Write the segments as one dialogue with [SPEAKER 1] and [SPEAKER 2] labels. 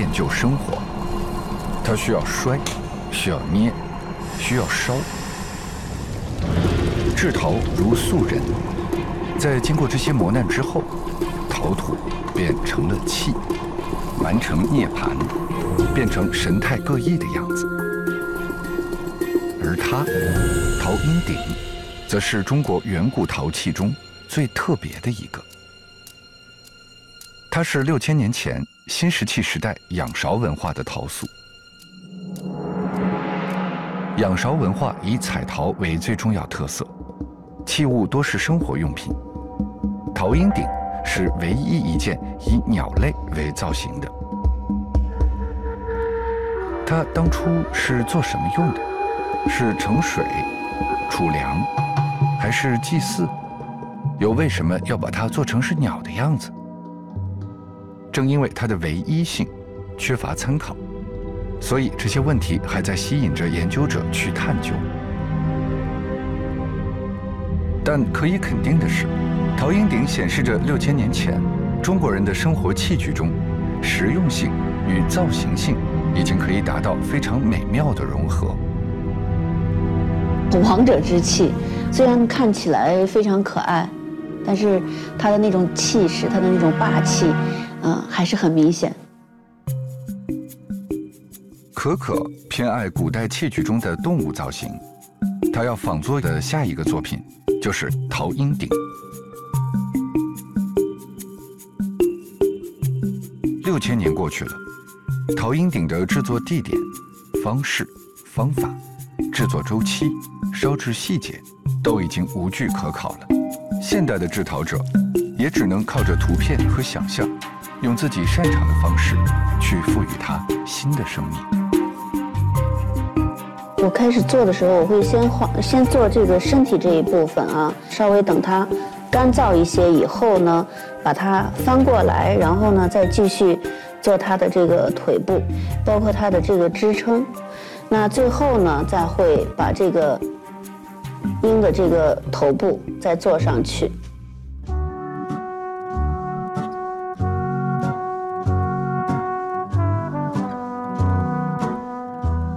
[SPEAKER 1] 练就生活。它需要摔，需要捏，需要烧。制陶如素人，在经过这些磨难之后，陶土便成了器，完成涅槃，变成神态各异的样子。而它，陶阴鼎，则是中国远古陶器中最特别的一个。它是六千年前新石器时代仰韶文化的陶塑。仰韶文化以彩陶为最重要特色，器物多是生活用品。陶鹰鼎是唯一一件以鸟类为造型的。它当初是做什么用的？是盛水、储粮，还是祭祀？又为什么要把它做成是鸟的样子？正因为它的唯一性，缺乏参考。所以这些问题还在吸引着研究者去探究。但可以肯定的是，陶鹰鼎显示着六千年前中国人的生活器具中，实用性与造型性已经可以达到非常美妙的融合。
[SPEAKER 2] 王者之气，虽然看起来非常可爱，但是它的那种气势，它的那种霸气，嗯，还是很明显。
[SPEAKER 1] 可可偏爱古代器具中的动物造型，他要仿作的下一个作品就是陶鹰鼎。六千年过去了，陶鹰鼎的制作地点、方式、方法、制作周期、烧制细节都已经无据可考了。现代的制陶者也只能靠着图片和想象，用自己擅长的方式去赋予它新的生命。
[SPEAKER 2] 我开始做的时候，我会先画，先做这个身体这一部分啊，稍微等它干燥一些以后呢，把它翻过来，然后呢再继续做它的这个腿部，包括它的这个支撑。那最后呢，再会把这个鹰的这个头部再做上去。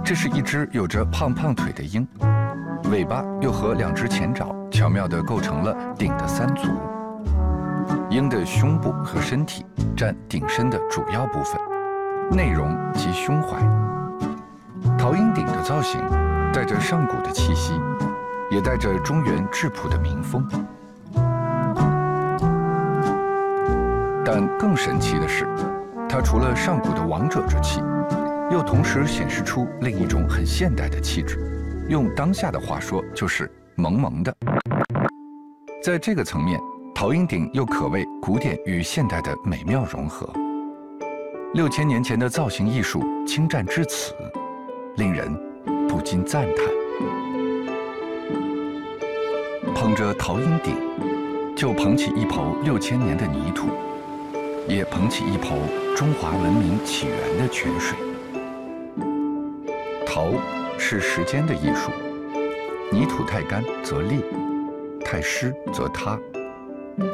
[SPEAKER 1] 这是一只有着胖胖腿的鹰，尾巴又和两只前爪巧妙地构成了鼎的三足。鹰的胸部和身体占鼎身的主要部分，内容及胸怀。陶鹰鼎的造型带着上古的气息，也带着中原质朴的民风。但更神奇的是，它除了上古的王者之气。又同时显示出另一种很现代的气质，用当下的话说就是萌萌的。在这个层面，陶鹰鼎又可谓古典与现代的美妙融合。六千年前的造型艺术精湛至此，令人不禁赞叹。捧着陶鹰鼎，就捧起一抔六千年的泥土，也捧起一抔中华文明起源的泉水。陶是时间的艺术，泥土太干则裂，太湿则塌。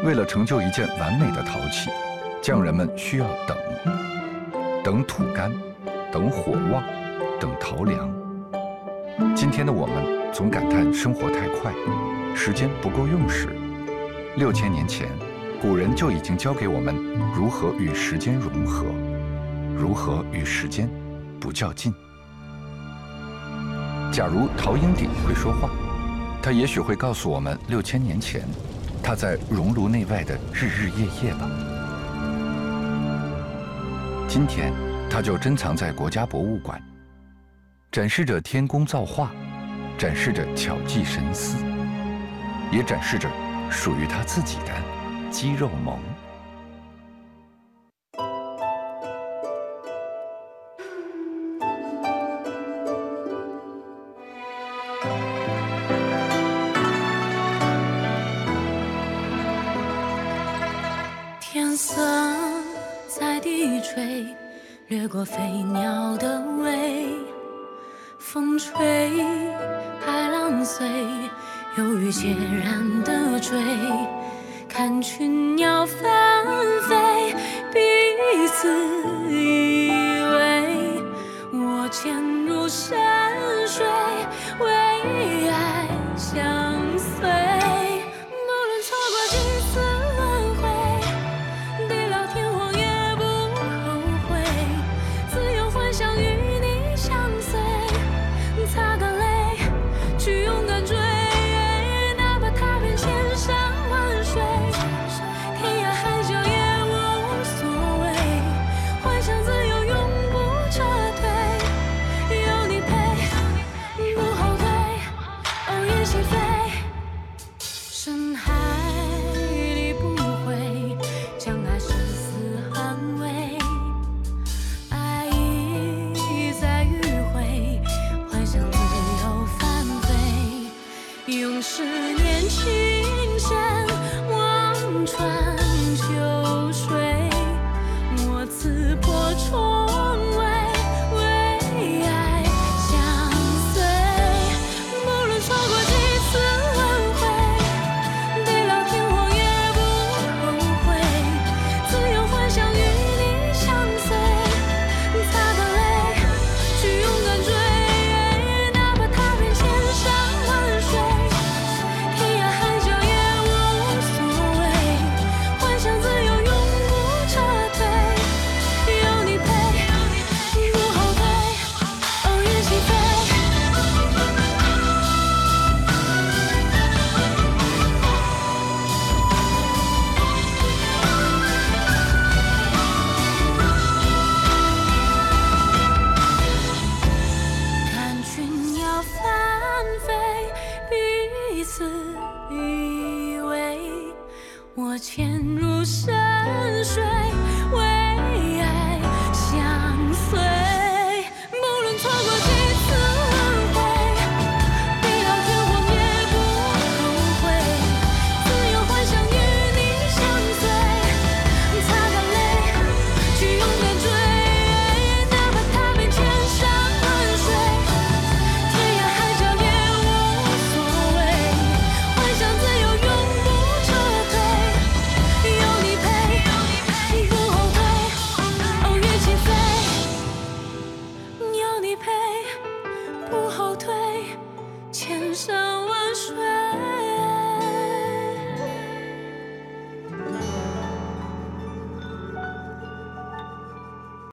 [SPEAKER 1] 为了成就一件完美的陶器，匠人们需要等，等土干，等火旺，等陶凉。今天的我们总感叹生活太快，时间不够用时。六千年前，古人就已经教给我们如何与时间融合，如何与时间不较劲。假如陶阴鼎会说话，他也许会告诉我们六千年前他在熔炉内外的日日夜夜吧。今天，他就珍藏在国家博物馆，展示着天工造化，展示着巧计神思，也展示着属于他自己的肌肉猛。
[SPEAKER 3] 掠过飞鸟的尾，风吹，海浪碎，忧郁孑然的追，看群鸟纷飞，彼此。